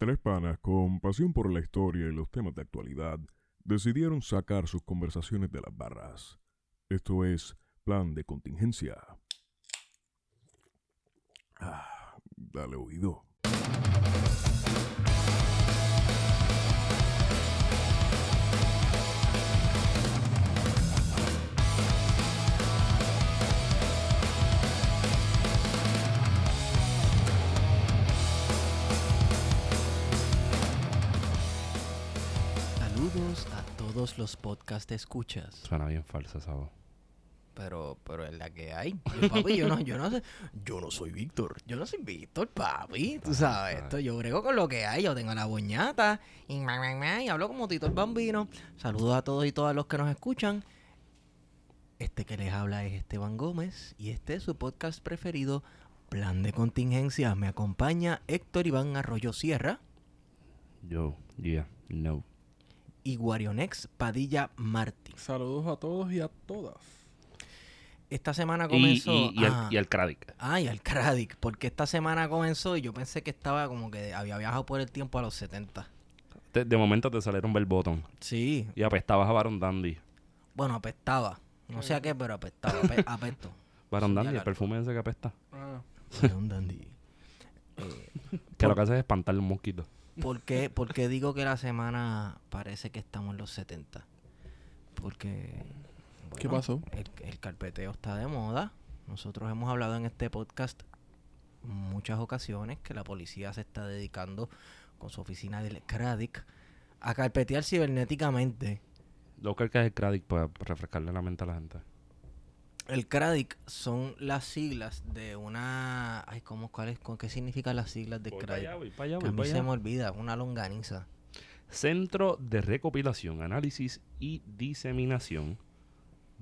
Tres panas con pasión por la historia y los temas de actualidad decidieron sacar sus conversaciones de las barras. Esto es Plan de Contingencia. Ah, dale oído. Todos los podcast escuchas. Suena bien falsa esa voz. Pero, pero es la que hay. Yo, papi, yo no, yo no sé. Yo no soy Víctor. Yo no soy Víctor, papi. Tú sabes, esto, yo brego con lo que hay. Yo tengo la boñata y, hablo como Tito el Bambino. Saludos a todos y todas los que nos escuchan. Este que les habla es Esteban Gómez y este es su podcast preferido, Plan de Contingencia. Me acompaña Héctor Iván Arroyo Sierra Yo, yeah, no. Y Guarionex Padilla Martí. Saludos a todos y a todas. Esta semana comenzó. y, y, ah, el, y al Kradic, porque esta semana comenzó y yo pensé que estaba como que había viajado por el tiempo a los 70. De, de momento te salieron Bell Bottom. Sí, Y apestabas a Baron Dandy. bueno, apestaba. No sé a qué, pero apestaba. ape- apesto. Baron Dandy, el perfume ese que apesta. Ah, un dandy. Eh, Que lo que hace es espantarle un mosquito. ¿Por, qué, por qué digo que la semana parece que estamos en los 70? Porque... ¿Qué pasó? El, el carpeteo está de moda. Nosotros hemos hablado en este podcast muchas ocasiones que la policía se está dedicando con su oficina del CRADIC a carpetear cibernéticamente. Lo que es el Kradic para refrescarle la mente a la gente. El CRADIC son las siglas de una... Ay, ¿cómo, cuál es, con ¿Qué significan las siglas de Voy para allá, CRADIC? voy para allá, Que a voy mí para se me olvida, una longaniza. Centro de Recopilación, Análisis y Diseminación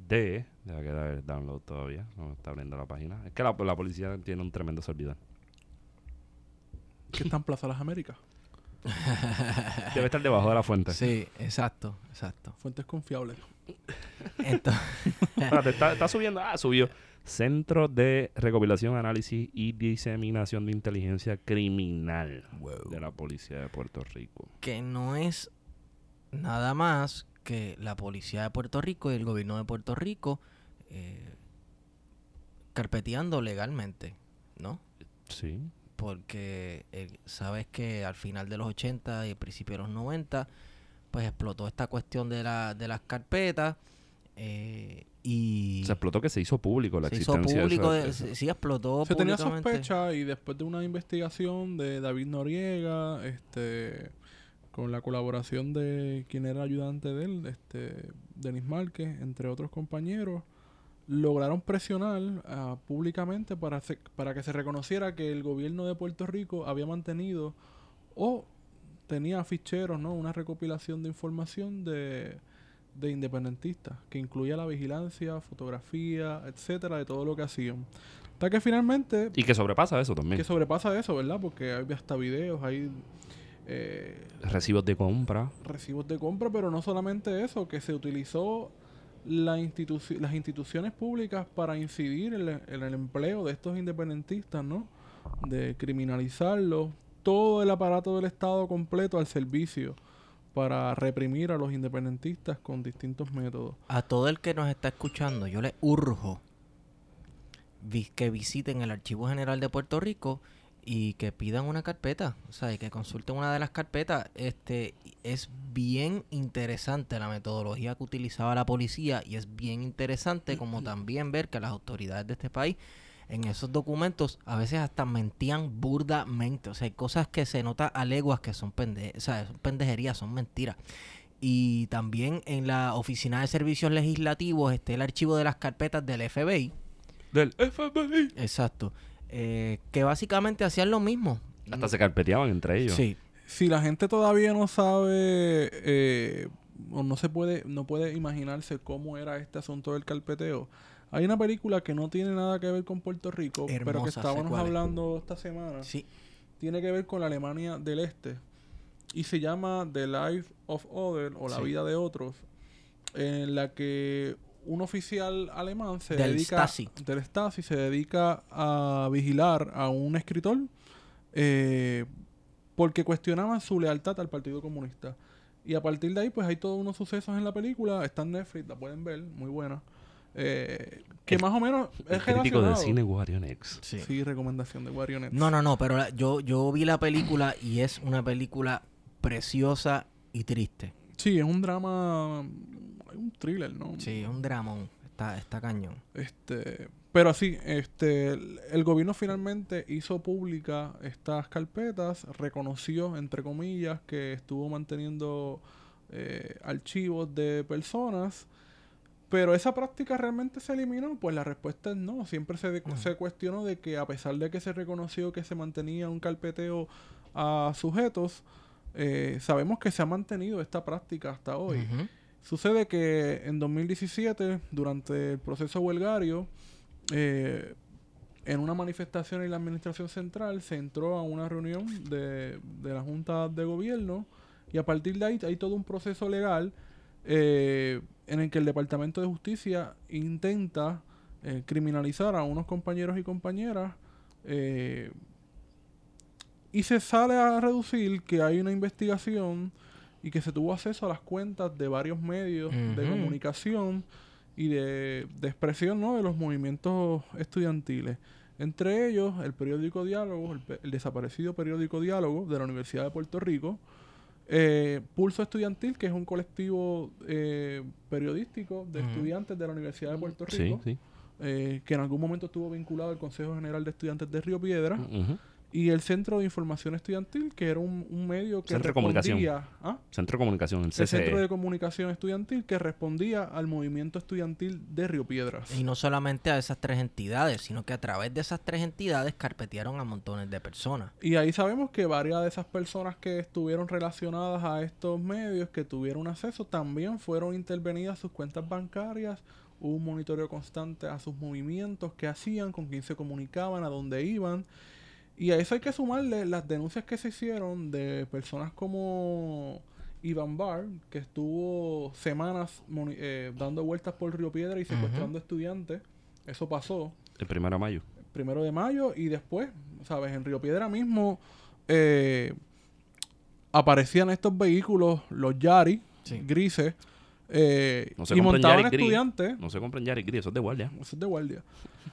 de... Deja que dar el download todavía. No me está abriendo la página. Es que la, la policía tiene un tremendo servidor. ¿Qué está en Plaza Las Américas? Debe estar debajo de la fuente. Sí, exacto, exacto. Fuentes confiables. Entonces, Espérate, está, está subiendo. Ah, subió. Centro de Recopilación, Análisis y Diseminación de Inteligencia Criminal de la Policía de Puerto Rico. que no es nada más que la policía de Puerto Rico y el gobierno de Puerto Rico eh, carpeteando legalmente, ¿no? Sí. Porque eh, sabes que al final de los 80 y al principio de los 90, pues explotó esta cuestión de, la, de las carpetas eh, y Se explotó que se hizo público la se hizo existencia público, de de- esa- sí, explotó Se tenía sospecha y después de una investigación de David Noriega, este, con la colaboración de quien era ayudante de él, este, Denis Márquez, entre otros compañeros, lograron presionar ah, públicamente para, se- para que se reconociera que el gobierno de Puerto Rico había mantenido o tenía ficheros, ¿no? Una recopilación de información de, de independentistas, que incluía la vigilancia, fotografía, etcétera, de todo lo que hacían. Hasta que finalmente, Y que sobrepasa eso también. que sobrepasa eso, ¿verdad? Porque hay hasta videos, hay eh, Recibos de compra. recibos de compra, pero no solamente eso, que se utilizó las instituciones públicas para incidir en, en el empleo de estos independentistas, ¿no? De criminalizarlos, todo el aparato del Estado completo al servicio para reprimir a los independentistas con distintos métodos. A todo el que nos está escuchando, yo le urjo que visiten el Archivo General de Puerto Rico y que pidan una carpeta, o sea, y que consulten una de las carpetas. Este es bien interesante la metodología que utilizaba la policía y es bien interesante como también ver que las autoridades de este país en esos documentos a veces hasta mentían burdamente, o sea, hay cosas que se nota a leguas que son pende o sea, son pendejerías, son mentiras. Y también en la Oficina de Servicios Legislativos está el archivo de las carpetas del FBI. Del FBI. Exacto. Eh, que básicamente hacían lo mismo. Hasta se carpeteaban entre ellos. Sí. Si la gente todavía no sabe eh, o no se puede, no puede imaginarse cómo era este asunto del carpeteo, hay una película que no tiene nada que ver con Puerto Rico, pero que Hermosa, estábamos hablando esta semana. Sí. Tiene que ver con la Alemania del Este y se llama The Life of Other o La Sí. vida de otros, en la que un oficial alemán se Del dedica Stasi. del Stasi se dedica a vigilar a un escritor eh, porque cuestionaban su lealtad al Partido Comunista. Y a partir de ahí, pues hay todos unos sucesos en la película. Está en Netflix, la pueden ver, muy buena. Eh, que El- más o menos El es crítico de relacionado. cine Guarionex. Sí. Sí, recomendación de Warionet. No, no, no, pero la- yo, yo vi la película y es una película preciosa y triste. Sí, es un drama, un thriller, ¿no? Sí, es un dramón. Está, está cañón. Este, pero sí, este, el, el gobierno finalmente hizo pública estas carpetas, reconoció, entre comillas, que estuvo manteniendo eh, archivos de personas, pero esa práctica realmente se eliminó, pues la respuesta es no. Siempre se, de- Ujú. se cuestionó de que a pesar de que se reconoció que se mantenía un carpeteo a sujetos, eh, sabemos que se ha mantenido esta práctica hasta hoy. Sucede que en 2017, durante el proceso huelgario, eh, en una manifestación en la Administración Central se entró a una reunión de, de la Junta de Gobierno y a partir de ahí hay todo un proceso legal eh, en el que el Departamento de Justicia intenta eh, criminalizar a unos compañeros y compañeras y se sale a reducir que hay una investigación y que se tuvo acceso a las cuentas de varios medios de comunicación y de, de expresión ¿no? de los movimientos estudiantiles. Entre ellos, el periódico Diálogo, el, el desaparecido periódico Diálogo de la Universidad de Puerto Rico, eh, Pulso Estudiantil, que es un colectivo eh, periodístico de estudiantes de la Universidad de Puerto Rico, sí. eh, que en algún momento estuvo vinculado al Consejo General de Estudiantes de Río Piedra. Y el Centro de Información Estudiantil, que era un, un medio que Centro de Comunicación. respondía... ¿Ah? Centro de Comunicación, el. Centro de Comunicación Estudiantil que respondía al movimiento estudiantil de Río Piedras. Y no solamente a esas tres entidades, sino que a través de esas tres entidades carpetearon a montones de personas. Y ahí sabemos que varias de esas personas que estuvieron relacionadas a estos medios, que tuvieron acceso, también fueron intervenidas sus cuentas bancarias. Hubo un monitoreo constante a sus movimientos, qué hacían, con quién se comunicaban, a dónde iban. Y a eso hay que sumarle las denuncias que se hicieron de personas como Iván Bar, que estuvo semanas eh, dando vueltas por Río Piedra y secuestrando estudiantes. Eso pasó El primero de mayo. primero de mayo y después, ¿sabes? En Río Piedra mismo eh, aparecían estos vehículos, los Yari, Sí. grises, eh, No se y montaban gris. estudiantes, No se compren Yari Gris, eso es de guardia. eso es de guardia,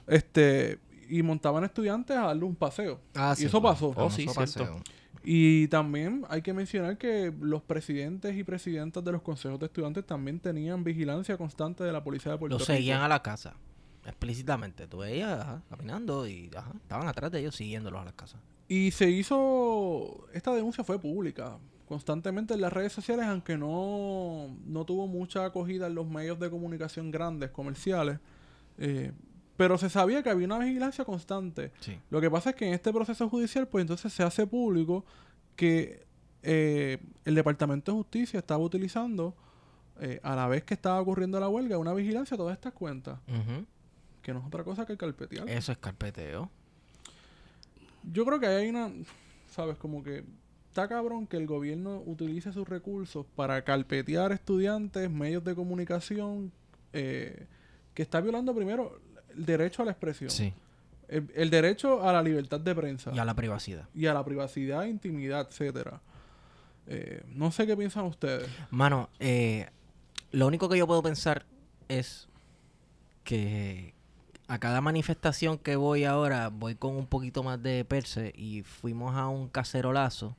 este, y montaban estudiantes a darle un paseo. Ah, y eso pasó. Oh, sí, Famoso cierto. paseo. Y también hay que mencionar que los presidentes y presidentas de los consejos de estudiantes también tenían vigilancia constante de la policía de Puerto Rico. seguían a la casa, explícitamente. Tú veías ajá, caminando y ajá, estaban atrás de ellos siguiéndolos a las casas. Y se hizo, esta denuncia fue pública constantemente en las redes sociales, aunque no, no tuvo mucha acogida en los medios de comunicación grandes, comerciales. eh, pero se sabía que había una vigilancia constante. Sí. Lo que pasa es que en este proceso judicial, pues entonces se hace público que eh, el Departamento de Justicia estaba utilizando, eh, a la vez que estaba ocurriendo la huelga, una vigilancia a todas estas cuentas, que no es otra cosa que carpetear. Eso es carpeteo. Yo creo que hay una, sabes, como que está cabrón que el gobierno utilice sus recursos para carpetear estudiantes, medios de comunicación, eh, que está violando primero el derecho a la expresión, Sí. el, el derecho a la libertad de prensa Y a la privacidad. y a la privacidad, intimidad, etcétera. Eh, no sé qué piensan ustedes. Mano, eh, lo único que yo puedo pensar es que a cada manifestación que voy ahora voy con un poquito más de perse y fuimos a un cacerolazo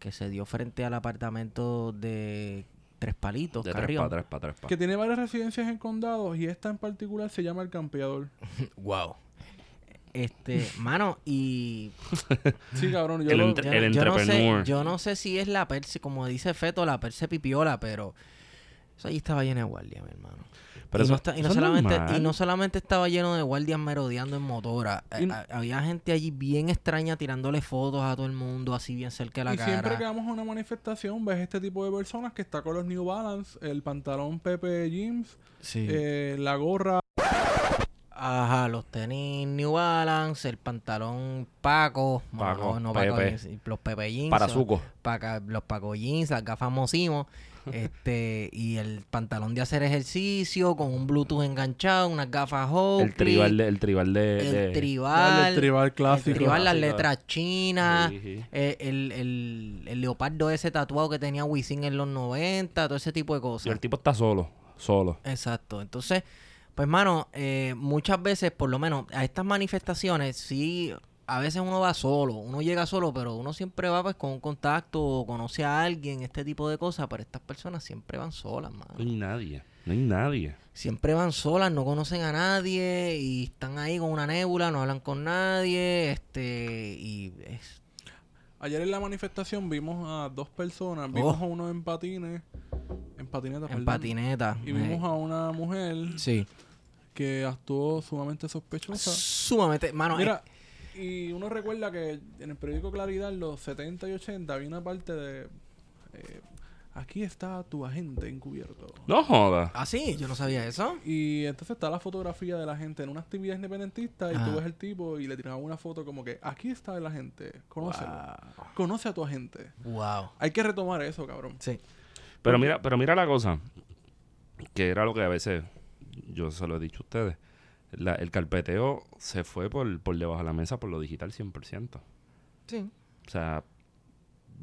que se dio frente al apartamento de Tres Palitos, De tres Carrión. tres para tres pa. Que tiene varias residencias en condados y esta en particular se llama El Campeador. Wow. Este, mano, y Sí, cabrón, yo El lo- entre- yo, El yo no sé, yo no sé si es la perse, como dice Feto, la perse pipiola, pero eso allí estaba lleno de guardias, mi hermano. Pero y, eso, no está- y no eso es solamente, y normal. no solamente estaba lleno de guardias merodeando en motora, Y- eh, a- había gente allí bien extraña tirándole fotos a todo el mundo, así bien cerca de la y cara. siempre que vamos a una manifestación ves este tipo de personas que está con los New Balance, el pantalón Pepe Jeans, Sí. eh, la gorra. Ajá, los tenis New Balance, el pantalón Paco, Paco, no, no Pepe. Paco jeans, los Pepe Jeans, Para. Paca- los Paco Jeans, las gafas Mosimo, este, y el pantalón de hacer ejercicio con un Bluetooth enganchado, unas gafas Oakley, El tribal de, el tribal de, el de- tribal, el tribal clásico. el tribal, las letras chinas, Sí, sí. eh, el, el, el leopardo ese tatuado que tenía Wisin en los 90, todo ese tipo de Y cosas. el tipo está solo, solo. Exacto. Entonces, pues, mano, eh, muchas veces, por lo menos, a estas manifestaciones, sí, a veces uno va solo, uno llega solo, pero uno siempre va pues con un contacto o conoce a alguien, este tipo de cosas, pero estas personas siempre van solas, mano. No hay nadie, no hay nadie. Siempre van solas, no conocen a nadie y están ahí con una nébula, no hablan con nadie, este, y es... Ayer en la manifestación vimos a dos personas. Vimos Oh. a uno en patines. En patineta, En perdón. patineta. Y eh, vimos a una mujer Sí. que actuó sumamente sospechosa. Sumamente, mano, Mira, y uno recuerda que en el periódico Claridad, en los 70 y 80, había una parte de... eh, aquí está tu agente encubierto. No joda. Ah, sí, yo no sabía eso. Y entonces está la fotografía de la gente en una actividad independentista y Ajá. tú ves el tipo y le tiran una foto como que aquí está el agente, conócelo. Wow. Conoce a tu agente. Wow. Hay que retomar eso, cabrón. Sí. Pero mira, pero mira la cosa, que era lo que a veces yo se lo he dicho a ustedes. La- el carpeteo se fue por, por debajo de la mesa por lo digital 100%. Sí. O sea,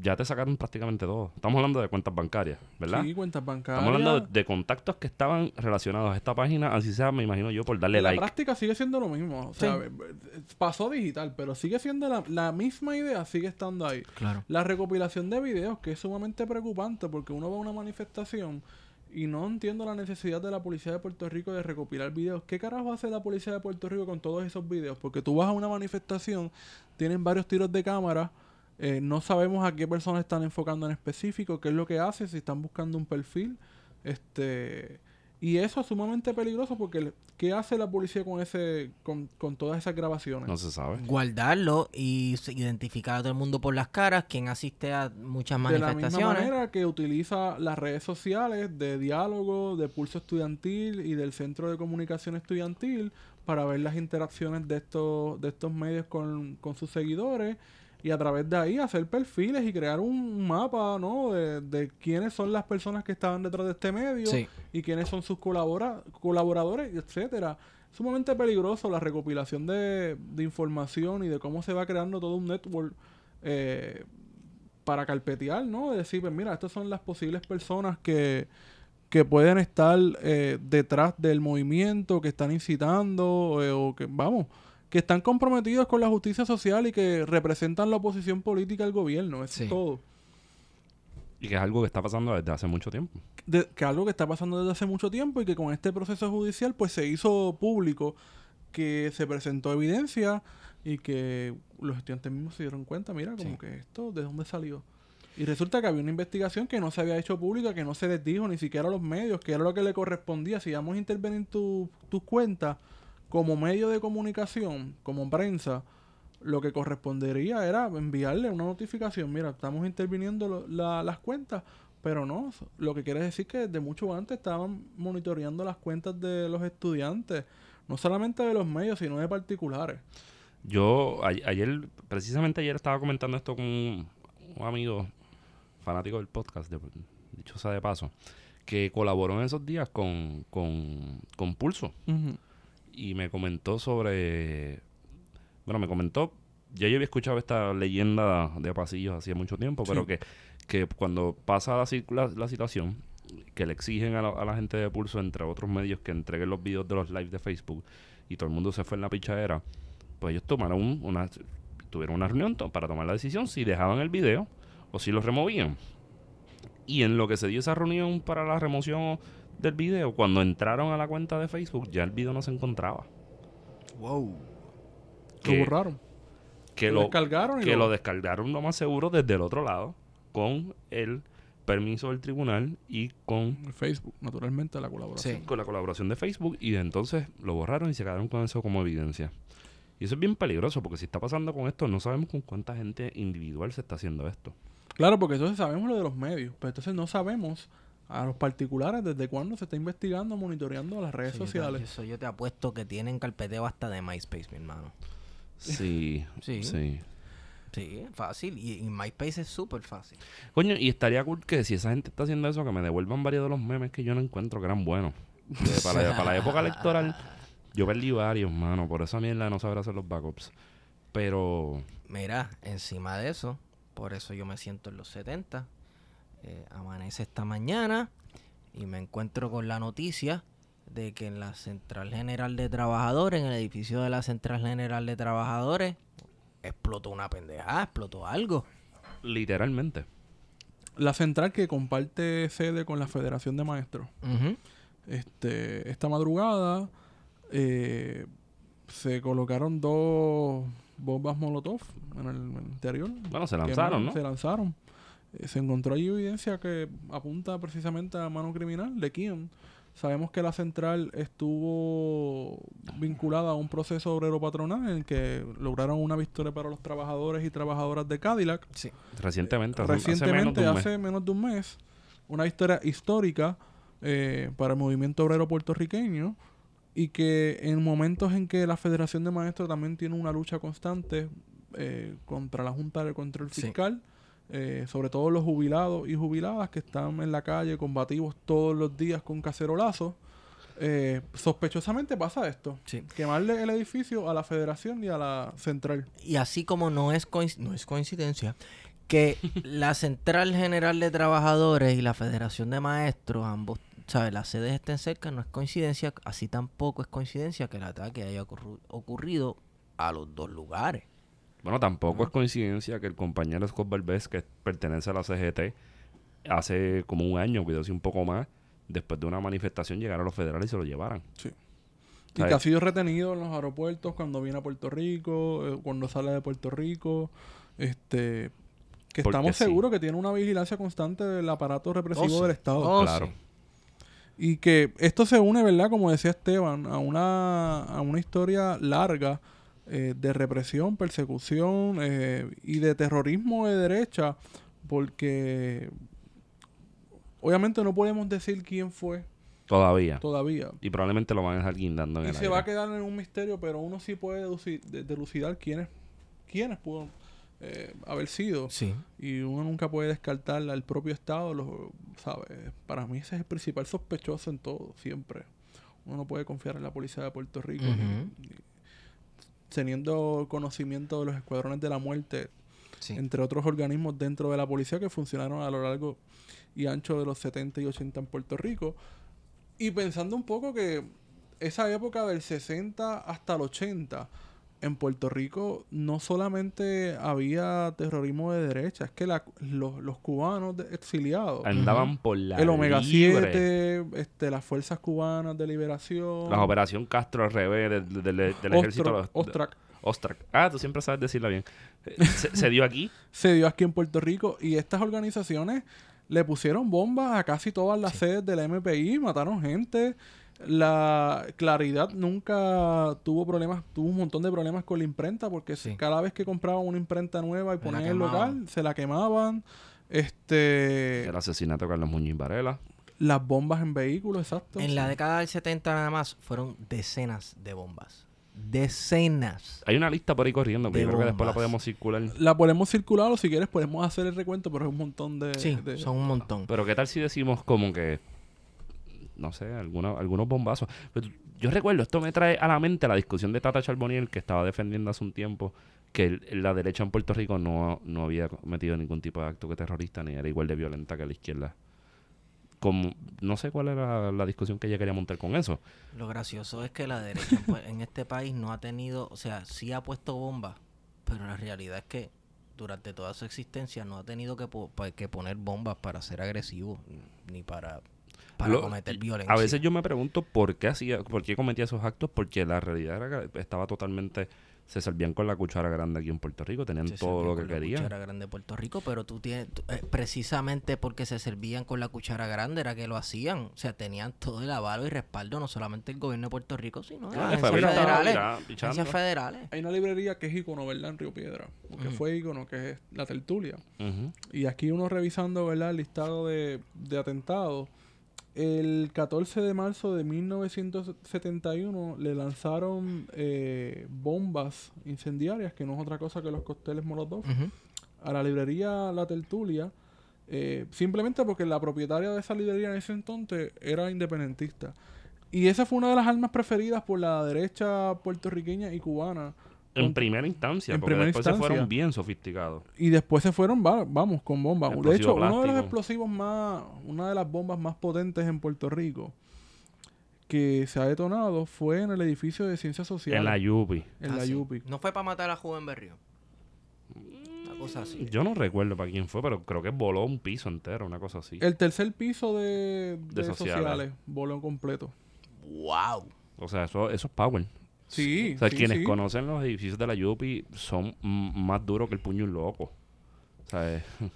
ya te sacaron prácticamente todo. Estamos hablando de cuentas bancarias, ¿verdad? Sí, cuentas bancarias. Estamos hablando de, de contactos que estaban relacionados a esta página, así sea, me imagino yo, por darle En la like. práctica sigue siendo lo mismo. O sea, Sí. eh, eh, pasó digital, pero sigue siendo la, la misma idea, sigue estando ahí. Claro. La recopilación de videos, que es sumamente preocupante porque uno va a una manifestación y no entiendo la necesidad de la policía de Puerto Rico de recopilar videos. ¿Qué carajo hace la policía de Puerto Rico con todos esos videos? Porque tú vas a una manifestación, tienen varios tiros de cámara, eh, no sabemos a qué personas están enfocando en específico, qué es lo que hace, si están buscando un perfil. Este y eso es sumamente peligroso porque ¿qué hace la policía con ese con, con todas esas grabaciones? No se sabe. Guardarlo y identificar a todo el mundo por las caras, quien asiste a muchas De la misma manifestaciones. manera que utiliza las redes sociales de diálogo, de pulso estudiantil y del centro de comunicación estudiantil para ver las interacciones de estos, de estos medios con, con sus seguidores y a través de ahí hacer perfiles y crear un mapa ¿no? de, de quiénes son las personas que estaban detrás de este medio Sí. y quiénes son sus colabora colaboradores, etcétera. Sumamente peligroso la recopilación de, de información y de cómo se va creando todo un network eh, para carpetear, ¿no? De decir, pues mira, estas son las posibles personas que, que pueden estar eh, detrás del movimiento, que están incitando, eh, o que, vamos, que están comprometidos con la justicia social y que representan la oposición política al gobierno. Eso Sí. es todo. Y que es algo que está pasando desde hace mucho tiempo. de- que algo que está pasando desde hace mucho tiempo y que con este proceso judicial pues se hizo público que se presentó evidencia y que los estudiantes mismos se dieron cuenta, mira, como Sí. que esto, ¿de dónde salió? Y resulta que había una investigación que no se había hecho pública, que no se les dijo ni siquiera a los medios, que era lo que le correspondía. Si vamos a intervenir tu- tus cuentas como medio de comunicación, como prensa, lo que correspondería era enviarle una notificación, mira, estamos interviniendo lo- la- las cuentas, pero no, lo que quiere decir que desde mucho antes estaban monitoreando las cuentas de los estudiantes, no solamente de los medios, sino de particulares. Yo a- ayer, precisamente ayer estaba comentando esto con un, un amigo fanático del podcast, de, dicho sea de paso, que colaboró en esos días con, con, con Pulso y me comentó sobre, bueno, me comentó, ya yo había escuchado esta leyenda de pasillos hacía mucho tiempo, pero Sí. que, que cuando pasa la, la situación, que le exigen a la, a la gente de Pulso, entre otros medios, que entreguen los videos de los lives de Facebook y todo el mundo se fue en la pichadera, pues ellos tomaron un- una, tuvieron una reunión to- para tomar la decisión si dejaban el video o si lo removían. Y en lo que se dio esa reunión para la remoción del video, cuando entraron a la cuenta de Facebook, ya el video no se encontraba. Wow. Lo borraron. Que lo lo, descargaron y que lo- lo descargaron lo más seguro desde el otro lado, con el permiso del tribunal y con, Facebook, naturalmente, la colaboración. Sí. con la colaboración de Facebook. Y entonces lo borraron y se quedaron con eso como evidencia. Y eso es bien peligroso, porque si está pasando con esto, no sabemos con cuánta gente individual se está haciendo esto. Claro, porque entonces sabemos lo de los medios, pero entonces no sabemos a los particulares, ¿desde cuándo se está investigando, monitoreando las redes Eso yo te- sociales? Eso yo te apuesto que tienen carpeteo hasta de MySpace, mi hermano. Sí, Sí. sí. Sí, fácil. Y, y MySpace es súper fácil. Coño, y estaría cool que si esa gente está haciendo eso, que me devuelvan varios de los memes que yo no encuentro que eran buenos. Para, la, para la época electoral, yo perdí varios, mano. Por esa mierda de no saber hacer los backups. Pero, Mira, encima de eso, por eso yo me siento en los 70. Eh, amanece esta mañana y me encuentro con la noticia de que en la Central General de Trabajadores, en el edificio de la Central General de Trabajadores, explotó una pendejada, explotó algo. literalmente. La central que comparte sede con la Federación de Maestros. Este, esta madrugada eh, se colocaron dos bombas Molotov en el, interior. Bueno, se lanzaron, no- ¿no? Se lanzaron. Eh, se encontró ahí evidencia que apunta precisamente a mano criminal de quién. Sabemos que la central estuvo vinculada a un proceso obrero patronal en el que lograron una victoria para los trabajadores y trabajadoras de Cadillac. Sí. Recientemente, hace- hace menos de Recientemente, un mes. hace menos de un mes, una victoria histórica eh, para el movimiento obrero puertorriqueño y que en momentos en que la Federación de Maestros también tiene una lucha constante eh, contra la Junta de Control Sí. Eh, sobre todo los jubilados y jubiladas que están en la calle combativos todos los días con cacerolazos, eh, sospechosamente pasa esto. Sí. Quemarle el edificio a la Federación y a la Central. Y así como no es, no es coincidencia que la Central General de Trabajadores y la Federación de Maestros, ambos, ¿sabes? Las sedes estén cerca, no es coincidencia, así tampoco es coincidencia que el ataque haya ocurrido a los dos lugares. Bueno, tampoco es coincidencia que el compañero Scott Valdez, que pertenece a la CGT, hace como un año, cuidado si un poco más, después de una manifestación, llegaron los federales y se lo llevaran. Sí. Y ¿Sabes? que ha sido retenido en los aeropuertos cuando viene a Puerto Rico, eh, cuando sale de Puerto Rico. Este, que Porque estamos sí. seguros que tiene una vigilancia constante del aparato represivo Oh, sí. del Estado. Oh, claro. sí. Y que esto se une, ¿verdad? Como decía Esteban, a una, a una historia larga eh, de represión, persecución eh, y de terrorismo de derecha, porque obviamente no podemos decir quién fue Todavía. todavía. Y probablemente lo van a dejar guindando en Y el se aire. va a quedar en un misterio, pero uno sí puede de- delucidar quiénes, quiénes pudo eh, haber sido. Sí. Y uno nunca puede descartar al propio Estado, lo, ¿sabe? Para mí ese es el principal sospechoso en todo, siempre. Uno no puede confiar en la policía de Puerto Rico. ni- teniendo conocimiento de los escuadrones de la muerte, Sí. entre otros organismos dentro de la policía que funcionaron a lo largo y ancho de los 70 y 80 en Puerto Rico. Y pensando un poco que esa época del 60 hasta el 80 en Puerto Rico no solamente había terrorismo de derecha, es que la- los, los cubanos de- exiliados, Andaban por la el Omega libre. 7, este, las fuerzas cubanas de liberación, La operación Castro al revés del, del- del- del ejército. Ostro- Ostrac, Ostrak. Ah, tú siempre sabes decirla bien. Eh, Se, se dio aquí. se dio aquí en Puerto Rico y estas organizaciones le pusieron bombas a casi todas las sedes de la MPI, mataron gente. La Claridad nunca tuvo problemas, tuvo un montón de problemas con la imprenta porque Sí. cada vez que compraban una imprenta nueva y ponían en el local, se la quemaban. Este, El asesinato de Carlos Muñiz Varela. las bombas en vehículos, exacto. En la década del 70 nada más fueron decenas de bombas. Decenas. Hay una lista por ahí corriendo, pero yo creo que después la podemos circular. La podemos circular o si quieres podemos hacer el recuento, pero es un montón de... Sí, de- son un montón. Pero qué tal si decimos como que, no sé, alguna- algunos bombazos. Pero yo recuerdo, esto me trae a la mente la discusión de Tata Charboniel que estaba defendiendo hace un tiempo que la derecha en Puerto Rico no, no había cometido ningún tipo de acto que terrorista ni era igual de violenta que la izquierda. Como, no sé cuál era la discusión que ella quería montar con eso. Lo gracioso es que la derecha pues, en este país no ha tenido, o sea, sí ha puesto bombas, pero la realidad es que durante toda su existencia no ha tenido que, po- pa- que poner bombas para ser agresivo ni para, para Lo- cometer violencia. A veces yo me pregunto por qué hacía, por qué cometía esos actos, porque la realidad era que estaba totalmente se servían con la cuchara grande aquí en Puerto Rico, tenían Se todo lo que con la querían. cuchara grande de Puerto Rico, pero tú tienes, tú- eh, precisamente porque se servían con la cuchara grande era que lo hacían. O sea, tenían todo el avalo y respaldo, no solamente el gobierno de Puerto Rico, sino Ah, las agencias federales. Agencias. Hay una librería que es icono, ¿verdad? En Río Piedra. Porque Ujú. fue icono, que es la tertulia. Y aquí uno revisando, ¿verdad? El listado de, de atentados. El 14 de marzo de 1971 le lanzaron eh, bombas incendiarias, que no es otra cosa que los cócteles Molotov, a la librería La Tertulia, eh, simplemente porque la propietaria de esa librería en ese entonces era independentista. Y esa fue una de las armas preferidas por la derecha puertorriqueña y cubana. En primera instancia, en porque primera después se fueron bien sofisticados. Y después se fueron, va- vamos, con bombas. De hecho, uno de los plástico. explosivos más, una de las bombas más potentes en Puerto Rico que se ha detonado fue en el edificio de Ciencias Sociales. En la Yupi. en Ah, la sí. Yupi. No fue para matar a Juven Berrío. Una cosa así. Yo no recuerdo para quién fue, pero creo que voló un piso entero, una cosa así. El tercer piso de, De de sociales. sociales. voló completo. ¡Wow! O sea, eso, eso es power. Sí, O sea, sí, quienes sí. conocen los edificios de la Yupi son más duros que el puño un loco. Eh,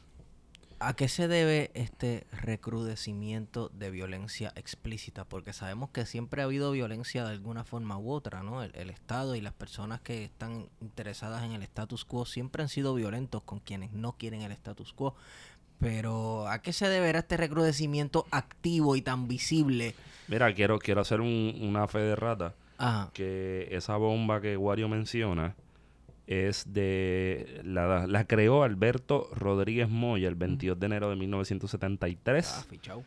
¿A qué se debe este recrudecimiento de violencia explícita? Porque sabemos que siempre ha habido violencia de alguna forma u otra, ¿no? El, el Estado y las personas que están interesadas en el status quo siempre han sido violentos con quienes no quieren el status quo. Pero ¿a qué se deberá este recrudecimiento activo y tan visible? mira, quiero, quiero hacer un- una fe de rata. Ajá. que esa bomba que Wario menciona es de la, la creó Alberto Rodríguez Moya el 22 de enero de 1973 Ah, fichao.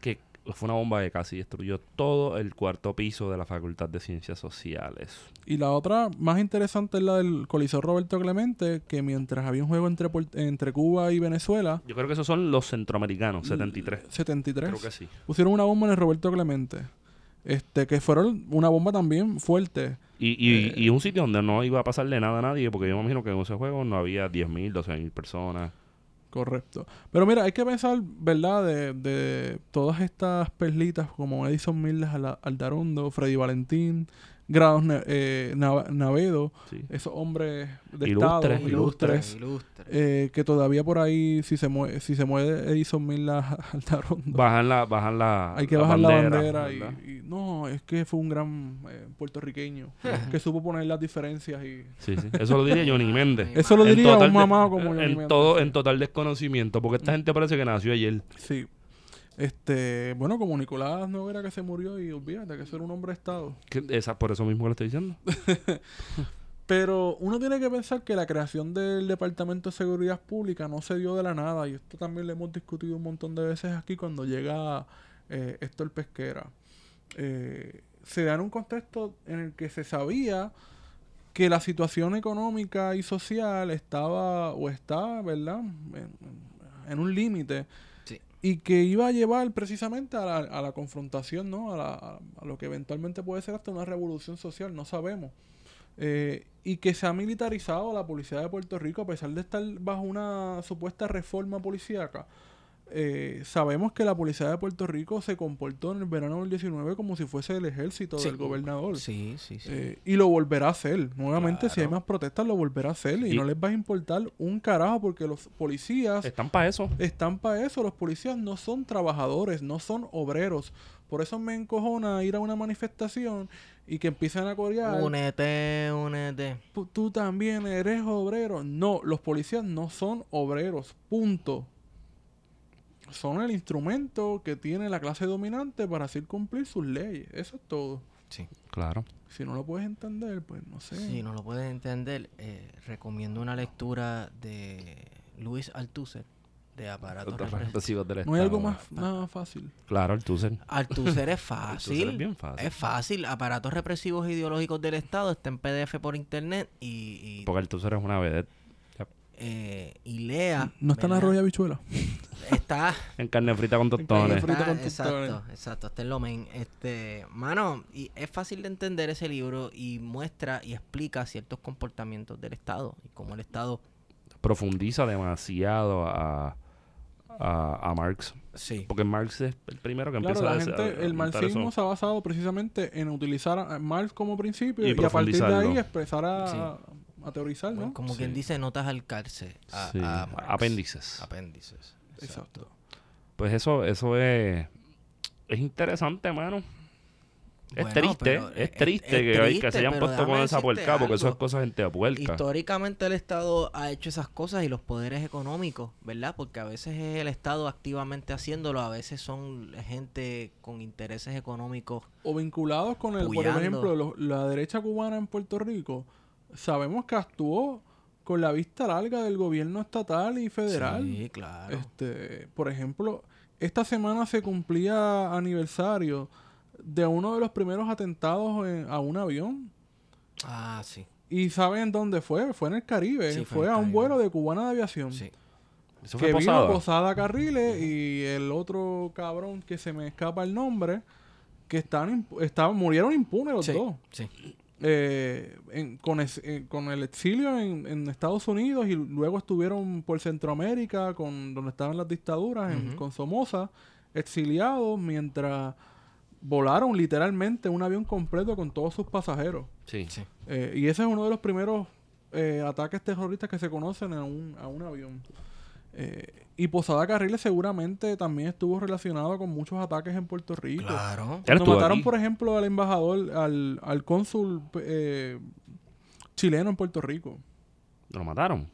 que fue una bomba que casi destruyó todo el cuarto piso de la Facultad de Ciencias Sociales. Y la otra más interesante es la del Coliseo Roberto Clemente, que mientras había un juego entre, entre Cuba y Venezuela, Yo creo que esos son los centroamericanos, 73. 73, Creo que sí. pusieron una bomba en el Roberto Clemente. Este, que fueron una bomba también fuerte. Y, y, Eh. y un sitio donde no iba a pasarle nada a nadie, porque yo me imagino que en ese juego no había 10.000, 12.000 personas. Correcto. Pero mira, hay que pensar, ¿verdad? De, de todas estas perlitas como Edison Miles Ala- Aldarondo, Freddy Valentín, Grados Ne- eh, Nav- Navedo, Sí. esos hombres de Ilustres, Estado, ilustres. ilustres, Ilustre. Eh, que todavía por ahí, si se mueve, si se mueve Edison Miles Aldarondo, Bajan la, bajan la, hay que la bajar bandera, la bandera y, no, es que fue un gran eh, puertorriqueño que supo poner las diferencias y Sí, sí. Eso lo diría Johnny Méndez. eso lo diría un mamado como Johnny en todo en total desconocimiento porque esta gente parece que nació ayer Sí. Este, bueno, como Nicolás no era que se murió y olvídate que eso era un hombre de Estado. Esa por eso mismo le estoy diciendo Pero uno tiene que pensar que la creación del Departamento de Seguridad Pública no se dio de la nada y esto también lo hemos discutido un montón de veces aquí cuando llega eh, Héctor Pesquera. Eh, se da en un contexto en el que se sabía que la situación económica y social estaba o está, ¿verdad? En, en un límite Sí. y que iba a llevar precisamente a la, a la confrontación, ¿no? A, la- a- a lo que eventualmente puede ser hasta una revolución social, no sabemos. Eh, y que se ha militarizado la policía de Puerto Rico a pesar de estar bajo una supuesta reforma policíaca. Eh, sabemos que la policía de Puerto Rico se comportó en el verano del 19 como si fuese el ejército Sí. del gobernador. Sí, sí, sí. Eh, y lo volverá a hacer. Nuevamente, si hay más protestas, lo volverá a hacer. Y Y- no les va a importar un carajo porque los policías están para eso están para eso. Los policías no son trabajadores, no son obreros. Por eso me encojona ir a una manifestación y que empiezan a corear. Únete, únete. "Pu- Tú también eres obrero. No, los policías no son obreros. Punto. Son el instrumento que tiene la clase dominante para hacer cumplir sus leyes. Eso es todo. Sí. claro Si no lo puedes entender, pues no sé. Si no lo puedes entender, eh, recomiendo una lectura de Luis Althusser, de Aparato Otros Represivo. represivos del No hay algo Estado. más, más fácil. claro Tucson Althusser es fácil. es bien fácil Es fácil. Aparatos represivos ideológicos del Estado está en PDF por internet y, y, porque Tucson es una vedette eh, y lea. No está en y habichuela. Está. en carne frita con carne tostones frita. está- con tostones. exacto, exacto. Está en lo main. Este, mano, y es fácil de entender ese libro y muestra y explica ciertos comportamientos del Estado y cómo el Estado profundiza demasiado a, a, a Marx. Sí. Porque Marx es el primero que Claro, empieza la a- gente, a el montar marxismo eso. se ha basado precisamente en utilizar a Marx como principio Y y, a partir de ahí empezar a, Sí. a teorizar, ¿no? Como quien dice, notas al cárcel. A, Sí, a Marx. apéndices. Apéndices. Exacto. Pues eso, eso es, es interesante, mano. Es Bueno, triste, es es- triste es que, hay- que triste, se hayan puesto con esa puerca, porque eso es algo. cosa de gente de puerca. Históricamente el Estado ha hecho esas cosas y los poderes económicos, ¿verdad? Porque a veces es el Estado activamente haciéndolo, a veces son gente con intereses económicos. O vinculados con el, por ejemplo, lo- la derecha cubana en Puerto Rico, sabemos que actuó con la vista larga del gobierno estatal y federal. Sí, claro. Este, por ejemplo, esta semana se cumplía aniversario de uno de los primeros atentados en- a un avión. Ah, sí, ¿Y saben dónde fue? Fue en el Caribe. Sí, fue fue en el a un vuelo de cubana de aviación. sí. Eso que vino posada. Carriles y el otro cabrón que se me escapa el nombre, que están, estaban, murieron impunes los Sí, dos. sí. Eh, en- con, es- eh, con el exilio en, en Estados Unidos y luego estuvieron por Centroamérica, con donde estaban las dictaduras, en- con Somoza, exiliados, mientras volaron literalmente un avión completo con todos sus pasajeros. Sí. Sí. Eh, y ese es uno de los primeros eh, ataques terroristas que se conocen a un, a un avión. Eh, y Posada Carriles seguramente también estuvo relacionado con muchos ataques en Puerto Rico. Claro. Cuando mataron, aquí. por ejemplo, al embajador, al, al cónsul eh, chileno en Puerto Rico. ¿Lo mataron?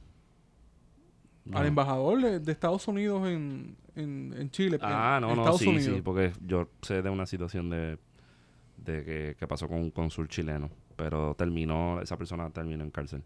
No. Al embajador de, de Estados Unidos en, en, en Chile. Ah, en- no, en no, Estados sí, Unidos. sí, porque yo sé de una situación de, de que, que pasó con un cónsul chileno, pero terminó, esa persona terminó en cárcel,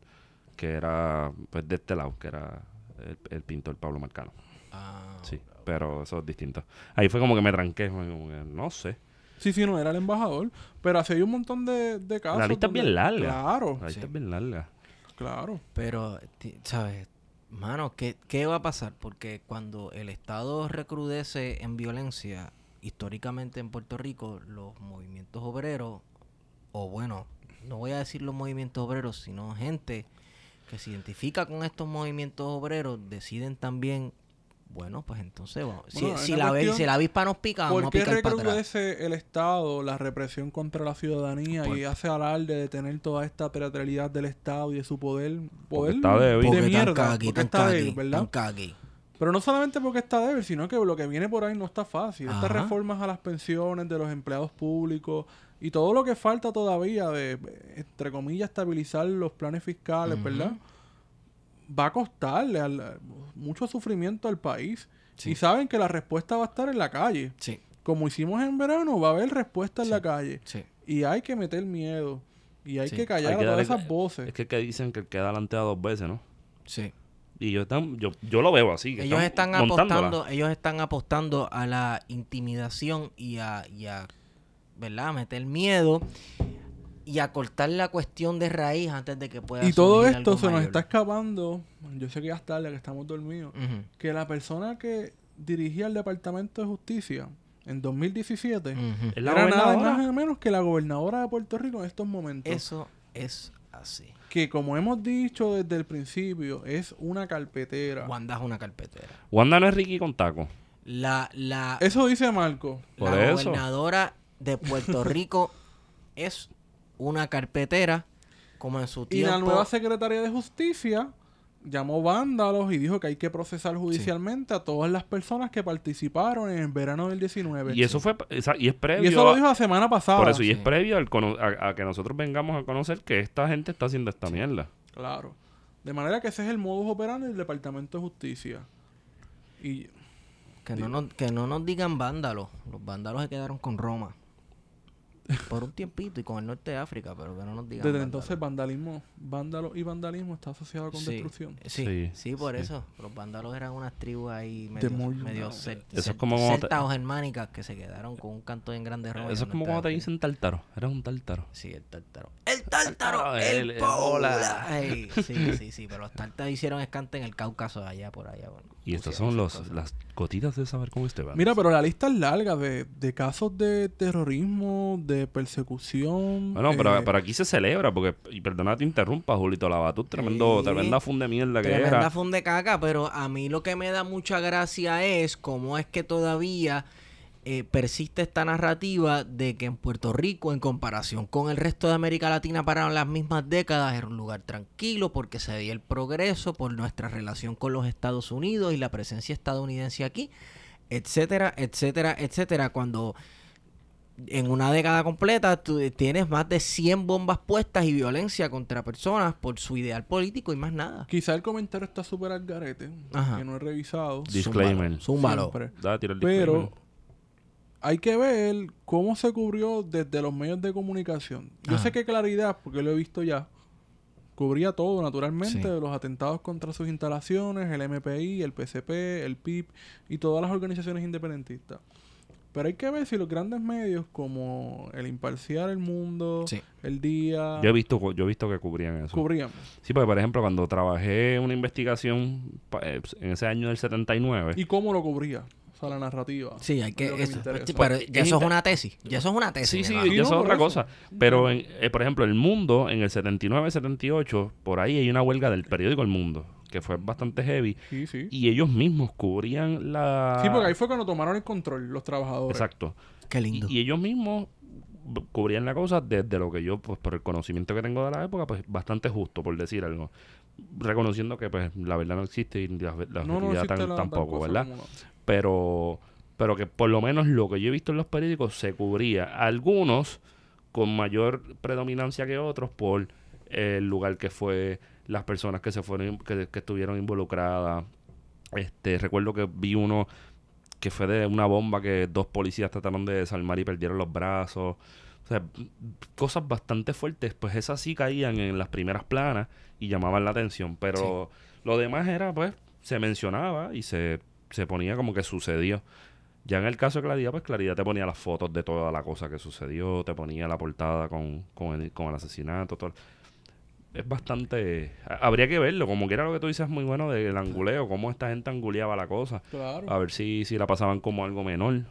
que era pues de este lado, que era el, el pintor Pablo Marcano. Ah, Sí, pero eso es distinto. Ahí fue como que me tranqué, fue como que, no sé. Sí, sí, no era el embajador. Pero así hay un montón de, de casos. La lista es bien larga. Claro, Ahí Sí. está bien larga. claro. Pero, ¿sabes? Mano, ¿qué, ¿qué va a pasar? Porque cuando el Estado recrudece en violencia, históricamente en Puerto Rico, los movimientos obreros, o bueno, no voy a decir los movimientos obreros, sino gente que se identifica con estos movimientos obreros, deciden también, bueno, pues entonces vamos. Si, Bueno, si una la, cuestión- si la avispa nos pica, vamos ¿Por a qué picar para atrás. recrudece el Estado la represión contra la ciudadanía Por- y hace alarde de tener toda esta teatralidad del Estado y de su poder? Poder está débil. de mierda. caqui, porque tan está caqui, débil, ¿verdad? Pero no solamente porque está débil, sino que lo que viene por ahí no está fácil. Estas Ajá. reformas a las pensiones de los empleados públicos y todo lo que falta todavía de, entre comillas, estabilizar los planes fiscales, Ujú. ¿verdad? Va a costarle al- mucho sufrimiento al país. Sí. Y saben que la respuesta va a estar en la calle. Sí, Como hicimos en verano, va a haber respuesta en Sí. la calle. sí. Y hay que meter miedo. Y hay Sí. que callar Hay que a todas darle- esas voces. Es que, que dicen que el que adelantea dos veces, ¿no? Sí. Y yo, están, yo, yo lo veo así. que Ellos están montándola. apostando, ellos están apostando a la intimidación y a, y a ¿verdad? meter miedo y a cortar la cuestión de raíz antes de que pueda Y todo esto algo se nos está escapando. Yo sé que ya es tarde, que estamos dormidos. Que la persona que dirigía el Departamento de Justicia en 2017 ujú. Es la era nada más menos que la gobernadora de Puerto Rico en estos momentos. Eso es así. Que como hemos dicho desde el principio, es una carpetera. Wanda es una carpetera. Wanda no es Ricky con taco. La, la, Eso dice Marco. Por la eso. gobernadora de Puerto Rico es una carpetera como en su Y tiempo. la nueva secretaria de Justicia llamó vándalos y dijo que hay que procesar judicialmente a todas las personas que participaron en el verano del 19. Y eso fue, y es previo. Y eso lo dijo la semana pasada. por eso, y es previo al cono- a, a que nosotros vengamos a conocer que esta gente está haciendo esta mierda. Claro. De manera que ese es el modus operandi del Departamento de Justicia. Y Que no, nos, que no nos digan vándalos. Los vándalos se quedaron con Roma. Por un tiempito y con el norte de África, pero que no nos digan desde entonces vandalismo, vándalo y vandalismo está asociado con Sí, destrucción. Sí, Sí, sí, por sí. eso. Los vándalos eran unas tribus ahí medio, medio es como celtas o germánicas que se quedaron con un canto en grande Roma. Eso es como cuando te dicen tártaro. Eres un tártaro. Sí, el tártaro. ¡El tártaro! tártaro, ¡El, el- sí, sí, sí. Pero los tártaros hicieron escante en el Cáucaso, allá por allá. bueno, Y estas pusieron son los, las Gotitas de saber con Esteban. Mira, pero la lista es larga de, de casos de terrorismo, de persecución. Bueno, pero, eh, pero aquí se celebra, porque, y perdona te interrumpa, Julito Lava, tremendo, Sí. tremenda fun de mierda que Tremenda era. funde caca, pero a mí lo que me da mucha gracia es cómo es que todavía eh, persiste esta narrativa de que en Puerto Rico, en comparación con el resto de América Latina para las mismas décadas, era un lugar tranquilo porque se veía el progreso por nuestra relación con los Estados Unidos y la presencia estadounidense aquí, etcétera, etcétera, etcétera. Cuando en una década completa tú tienes más de 100 bombas puestas y violencia contra personas por su ideal político y más nada. Quizá el comentario está súper al garete, Ajá. que no he revisado. Disclaimer. Zúmbalo. el Pero disclaimer. Hay que ver cómo se cubrió desde los medios de comunicación. Yo Ajá. sé que Claridad, porque lo he visto ya, cubría todo naturalmente, Sí. de los atentados contra sus instalaciones, el MPI, el PCP, el PIP y todas las organizaciones independentistas. Pero hay que ver si los grandes medios como El Imparcial, El Mundo, Sí. El Día, Yo he visto, yo he visto que cubrían eso. cubrían. Sí, porque por ejemplo, cuando trabajé una investigación eh, en ese año del 79, ¿Y cómo lo cubría? O sea, la narrativa. Sí, hay Es que... me eso- pero Pues, ya es eso es una tesis. Ya eso es una tesis. Sí, sí. Sí, y no, eso es otra eso. cosa. Pero, en, eh, por ejemplo, El Mundo, en el 79, 78, por ahí hay una huelga del periódico El Mundo, que fue bastante heavy. Sí, sí. Y ellos mismos cubrían la... Sí, porque ahí fue cuando tomaron el control los trabajadores. Exacto. Qué Y, lindo. y ellos mismos cubrían la cosa desde lo que yo, pues por el conocimiento que tengo de la época, pues bastante justo, por decir algo. Reconociendo que pues la verdad no existe y la, la No, no existe tan- la- tampoco, ¿verdad? como pero pero que por lo menos lo que yo he visto en los periódicos se cubría. Algunos con mayor predominancia que otros por el lugar que fue las personas que se fueron que, que estuvieron involucradas. Este recuerdo que vi uno que fue de una bomba que dos policías trataron de desarmar y perdieron los brazos. O sea, cosas bastante fuertes, pues esas sí caían en las primeras planas y llamaban la atención, pero lo demás era, pues, se mencionaba y se, se ponía como que sucedió. Ya en el caso de Claridad, pues Claridad te ponía las fotos de toda la cosa que sucedió, te ponía la portada con, con, el, con el asesinato, todo. Es bastante... ha- Habría que verlo, como que era lo que tú dices muy bueno del anguleo, cómo esta gente anguleaba la cosa. Claro. A ver si, si la pasaban como algo menor.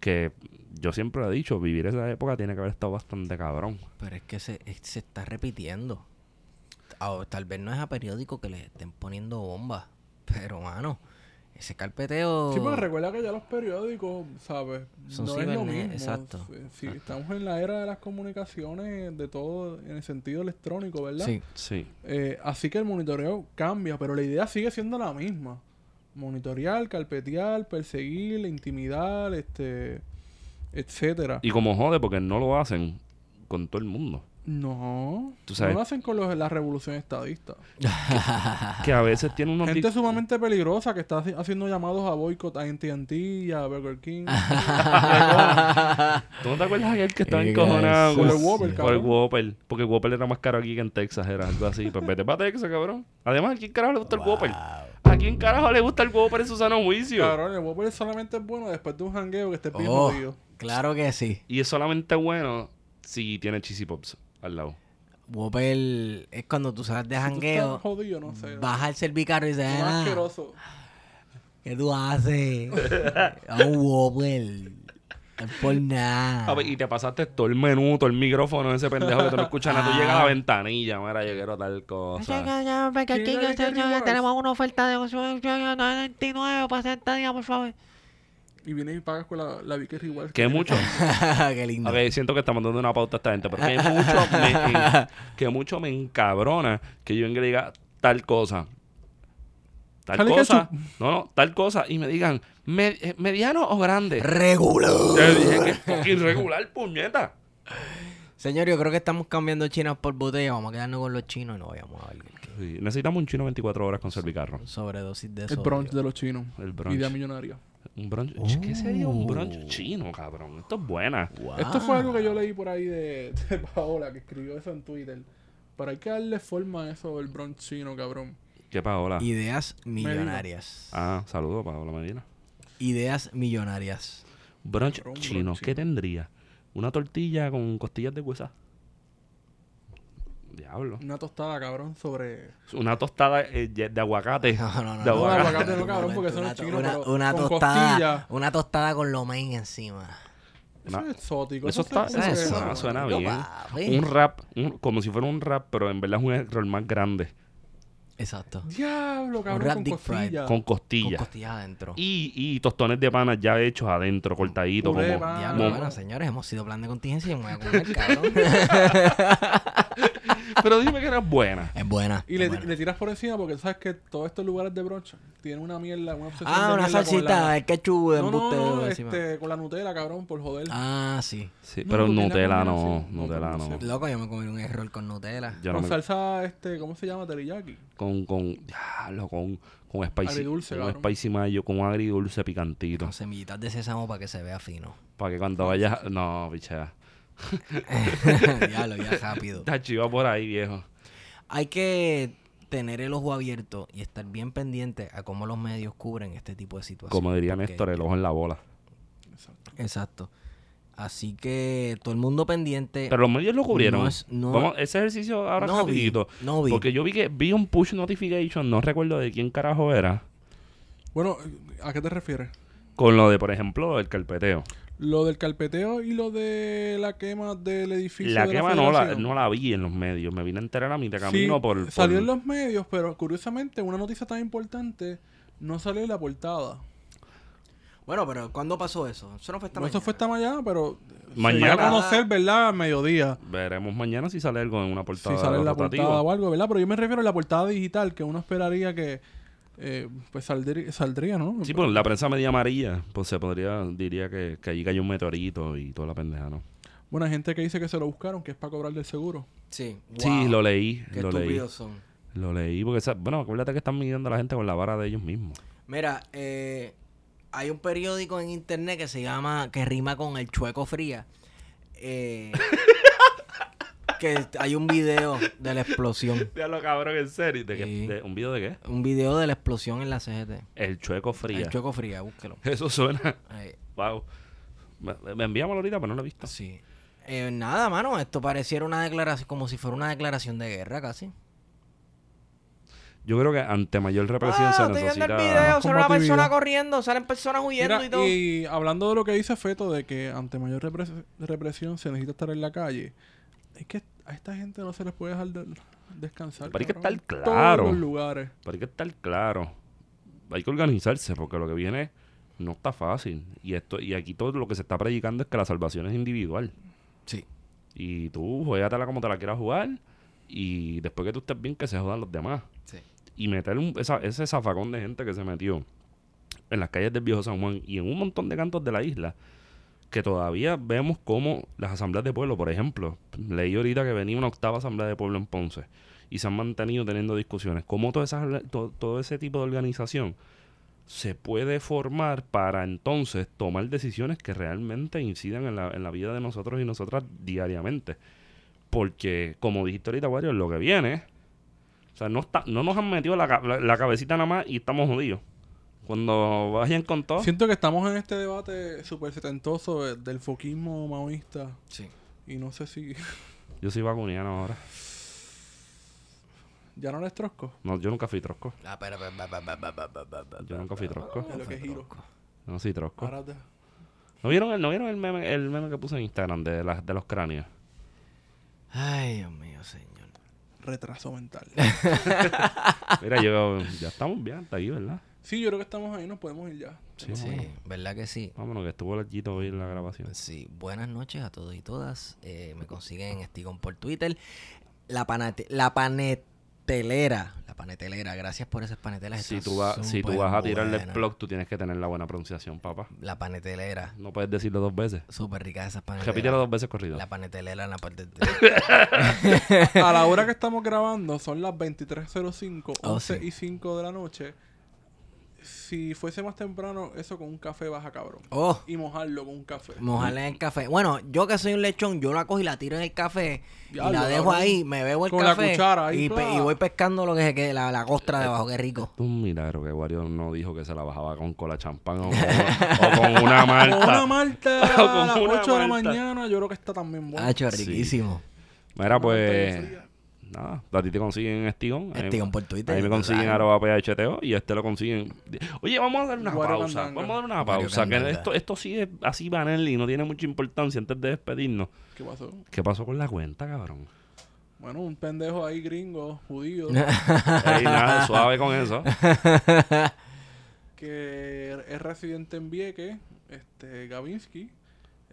Que yo siempre lo he dicho, vivir esa época tiene que haber estado bastante cabrón. Pero es que se, se está repitiendo. Tal vez no es a periódico que le estén poniendo bombas. Pero, mano, ese carpeteo... Sí, porque recuerda que ya los periódicos, ¿sabes? Son no es lo mismo. exacto. Sí, sí, estamos en la era de las comunicaciones, de todo en el sentido electrónico, ¿verdad? Sí. Sí. Eh, así que el monitoreo cambia, pero la idea sigue siendo la misma. Monitorear, carpetear, perseguir, intimidar, este, etcétera. Y como jode, porque no lo hacen con todo el mundo. No, Tú sabes. no lo hacen con los, la revolución estadista. Que a veces tiene unos... Gente sumamente peligrosa que está haci- haciendo llamados a boicot a AT&T y a Burger King. ¿Tú no te acuerdas aquel que estaba encojonado Por el Whopper, por el cabrón. Whopper? Porque el Whopper era más caro aquí que en Texas, era algo así. Pues vete para Texas, cabrón. Además, ¿a quién carajo le gusta el Whopper? ¿A quién carajo le gusta el Whopper en su sano juicio? Cabrón, el Whopper solamente es bueno después de un jangueo que esté bien Oh, claro que sí. Y es solamente bueno si tiene cheesy pops al lado. Whopper es cuando tú sales de Si jangueo, jodido, no sé. vas al servicarro y dices, "Ah, asqueroso. ¿qué tú haces? A un Whopper. Es por nada. A ver, y te pasaste todo el menú, todo el micrófono ese pendejo que tú no escuchas nada. Tú llegas a la ventanilla, mira, yo quiero tal cosa. Tenemos una oferta de 99 para 60 días, por favor. Y vienes y pagas con la, la Vicky Reward. Que mucho... Qué lindo. Ok, siento que estamos dando una pauta a esta gente, pero que mucho, me, que mucho me encabrona que yo diga tal cosa. Tal Jale cosa. No, no, tal cosa. Y me digan, "Me- eh, ¿mediano o grande? Regular. Te dije que es fucking regular, puñeta. Señor, yo creo que estamos cambiando chinas por botella. Vamos a quedarnos con los chinos y no vayamos a ver Sí, necesitamos un chino 24 horas con servicarro. sobredosis de El sodio. brunch de los chinos. El brunch. Idea millonaria. Un brunch. ¿Qué sería un brunch Oh. chino, cabrón? Esto es buena. Wow. Esto fue algo que yo leí por ahí de, de Paola, que escribió eso en Twitter. Pero hay que darle forma a eso del brunch chino, cabrón. ¿Qué Paola? Ideas millonarias. Ah, saludos, Paola Medina. Ideas millonarias. Brunch Cabrón, chino, brunch ¿qué tendría? ¿Una tortilla con costillas de huesa? Diablo. Una tostada, cabrón, sobre... Una tostada eh, de aguacate. No, no, no. De No, aguacate. aguacate no, cabrón, porque eso no una, es chino, una, una con tostada, costilla. una tostada con lo main encima. Eso es exótico. Eso está- se- eso suena- suena bien. papi. Un rap, un- como si fuera un rap, pero en verdad es un error más grande. Exacto. Diablo, cabrón, rap con deep fried. costilla. Con Con costillas. costillas adentro. Y, y tostones de panas ya hechos adentro, cortaditos. Como. Diablo, como- bueno, señores, hemos sido plan de contingencia y me voy a comer, cabrón. Pero dime que era buena. es buena. Y es le, buena. le tiras por encima porque sabes que todos estos lugares de brunch tienen una mierda, una obsesión Ah, de una salsita, la- el ketchup de No, no, no, encima. este, con la Nutella, cabrón, por joder. Ah, sí. Sí, No, pero Nutella no. Nutella No. Loco, yo me comí un error con Nutella. Yo no con me- salsa, este, ¿cómo se llama? Teriyaki. con, con, diablo, con, con spicy, Agridulce, con cabrón. spicy mayo, con agridulce picantito. Con semillitas de sésamo para que se vea fino. Para que cuando vayas, no, bichea. Diablo, ya rápido. Está chiva por ahí, viejo. Hay que tener el ojo abierto y estar bien pendiente a cómo los medios cubren este tipo de situaciones. Como diría porque- Néstor, el ojo en la bola. Exacto. Exacto. Así que todo el mundo pendiente. Pero los medios lo cubrieron. No es- no- Vamos, ese ejercicio ahora no vi, rapidito. no vi. Porque yo vi que vi un push notification, no recuerdo de quién carajo era, Bueno, ¿a qué te refieres? con lo de, por ejemplo, el carpeteo. Lo del carpeteo y lo de la quema del edificio. La de quema no la, no la vi en los medios. Me vine a enterar a mitad de Sí, camino por, Salió en los medios, pero curiosamente, una noticia tan importante no salió en la portada. Bueno, pero ¿cuándo pasó eso? Eso no fue esta No, eso mañana. fue esta mañana, pero. Mañana. Se va a conocer, ¿verdad? A mediodía. Veremos mañana si sale algo en una Si portada sale en la rotativa. portada o algo, ¿verdad? Pero yo me refiero a la portada digital, que uno esperaría que. Eh, pues saldrí- saldría, ¿no? Sí, pues la prensa media amarilla, pues se podría, diría que, que allí cayó un meteorito y toda la pendeja, ¿no? Bueno, hay gente que dice que se lo buscaron, que es para cobrar del seguro. Sí. Sí, lo leí, Qué lo leí. son. Lo leí porque, bueno, acuérdate que están midiendo a la gente con la vara de ellos mismos. Mira, eh, hay un periódico en internet que se llama, que rima con el chueco fría. Eh, que hay un video de la explosión. Diablo, cabrón, en serio. ¿De qué- Sí. de- ¿Un video de qué? Un video de la explosión en la CGT. El chueco fría. El chueco fría, búsquelo. Eso suena. Eh, Wow. Me, me enviámoslo ahorita, pero no lo he visto. sí. Eh, nada, mano, esto pareciera una declaración, como si fuera una declaración de guerra casi. Yo creo que ante mayor represión se Ah, estoy viendo necesita. el video, sale una persona corriendo, salen personas huyendo Mira, y todo. y hablando de lo que dice Feto, de que ante mayor repres- represión se necesita estar en la calle, es que a esta gente no se les puede dejar de- descansar. Pero hay que estar en claro. Todos los lugares. Pero hay que estar claro. Hay que organizarse porque lo que viene no está fácil. Y esto y aquí todo lo que se está predicando es que la salvación es individual. Sí. Y tú juégatela como te la quieras jugar. Y después que tú estés bien, que se jodan los demás. Sí. Y meter un- esa- ese zafacón de gente que se metió en las calles del viejo San Juan y en un montón de cantos de la isla. Que todavía vemos como las asambleas de pueblo, por ejemplo, leí ahorita que venía una octava asamblea de pueblo en Ponce y se han mantenido teniendo discusiones. ¿Cómo todo ese tipo de organización se puede formar para entonces tomar decisiones que realmente incidan en la, en la vida de nosotros y nosotras diariamente? Porque, como dijiste ahorita, Wario, lo que viene, o sea, no, está, no nos han metido la- la cabecita nada más y estamos jodidos. Cuando vayan con todo. Siento que estamos en este debate súper setentoso del foquismo maoísta. Sí. Y no sé si. Yo soy vacuniano ahora. ¿Ya no eres trosco? No, yo nunca fui trosco. Ah, pero, yo nunca fui trosco. Es lo que. No, sí, trosco. ¿No vieron el, ¿no vieron el, meme, el meme que puse en Instagram de, las de los cráneos? Ay, Dios mío, señor. Retraso mental. Mira, yo, ya estamos bien hasta aquí, ¿verdad? Sí, yo creo que estamos ahí, nos podemos ir ya. Sí, Sí, vámonos. ¿verdad que sí? Vámonos, que estuvo larguito hoy en la grabación. Sí, buenas noches a todos y todas. Eh, me consiguen en Estigón por Twitter. La, panate- la panetelera, la panetelera, gracias por esas panetelas. Si tú, vas, si tú vas a tirarle buenas. plug, tú tienes que tener la buena pronunciación, papá. La panetelera, No puedes decirlo dos veces. súper rica esas panetelas. Repítelo dos veces corrido. La panetelera en la parte de... A la hora que estamos grabando son las 23.05, Oh, 11 sí. y 5 de la noche. Si fuese más temprano, eso con un café baja cabrón. Oh, Y mojarlo con un café. mojarla en el café. Bueno, yo que soy un lechón, yo la cojo y la tiro en el café y la dejo cabrón. ahí, me bebo el Con la café cuchara ahí, y, pe- ¡plá! y voy pescando lo que se quede, la, la costra debajo, qué rico. Es un milagro que Wario no dijo que se la bajaba con cola champán o, o con una malta. Con una malta O a con las una 8 de la mañana, yo creo que está también bueno. Ha hecho Sí. riquísimo. Mira, pues. Nada, a ti te consiguen Estigón. a mí- Estigón por Twitter. Ahí me consiguen arroba PHTO y a este lo consiguen. Oye, vamos a dar una pausa. Candanga. Vamos a dar una pausa. Que esto, esto sigue así banal y no tiene mucha importancia antes de despedirnos. ¿Qué pasó? ¿Qué pasó con la cuenta, cabrón? Bueno, un pendejo ahí gringo, judío, Ey, nada, suave con eso. que es residente en Vieques, este, Gavinsky,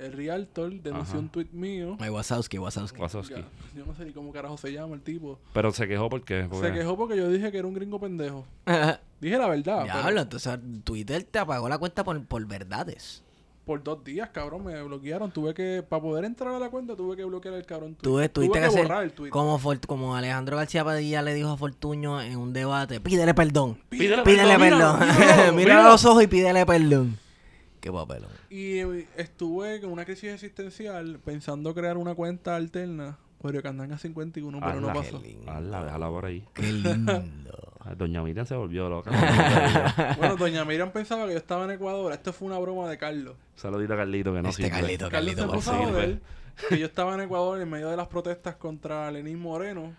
el realtor, denunció Ajá. un tweet mío. Ay, Wazowski, Wazowski. Wazowski. Ya, yo no sé ni cómo carajo se llama el tipo. Pero se quejó porque. porque Se quejó porque yo dije que era un gringo pendejo. Dije la verdad. pero Diablo, entonces Twitter te apagó la cuenta por, por verdades. por dos días, cabrón, me bloquearon. Tuve que, para poder entrar a la cuenta, tuve que bloquear el cabrón. Tuve, tuviste tuve que, hacer borrar el tweet. como, Fort- como Alejandro García Padilla le dijo a Fortuño en un debate, pídele perdón. Pídele Pídele perdón, perdón. míralo, Míralo míralo. a los ojos y pídele perdón. Qué papelón. Y eh, estuve con una crisis existencial pensando crear una cuenta alterna. Cuario Candanga 51, pero no pasó. Qué lindo. Déjala por ahí. Qué lindo. Ay, Doña Miriam se volvió loca. Bueno, doña Miriam pensaba que yo estaba en Ecuador. Esto fue una broma de Carlos. Saludita a Carlito que no Este sirve. Carlito, Carlos Carlito, se puso a joder que yo estaba en Ecuador en medio de las protestas contra Lenín Moreno.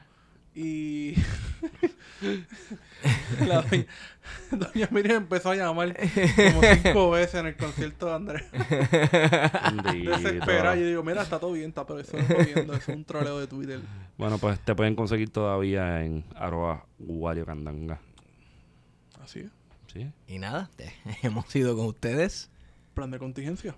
Y la doña, doña Miriam empezó a llamar como cinco veces en el concierto de Andrés. Desesperada. Yo digo, mira, está todo bien, está todo eso es jodiendo, eso es un troleo de Twitter. Bueno, pues te pueden conseguir todavía en arroba Wario Candanga. Así es. ¿Sí? Y nada, te- hemos ido con ustedes. Plan de contingencia.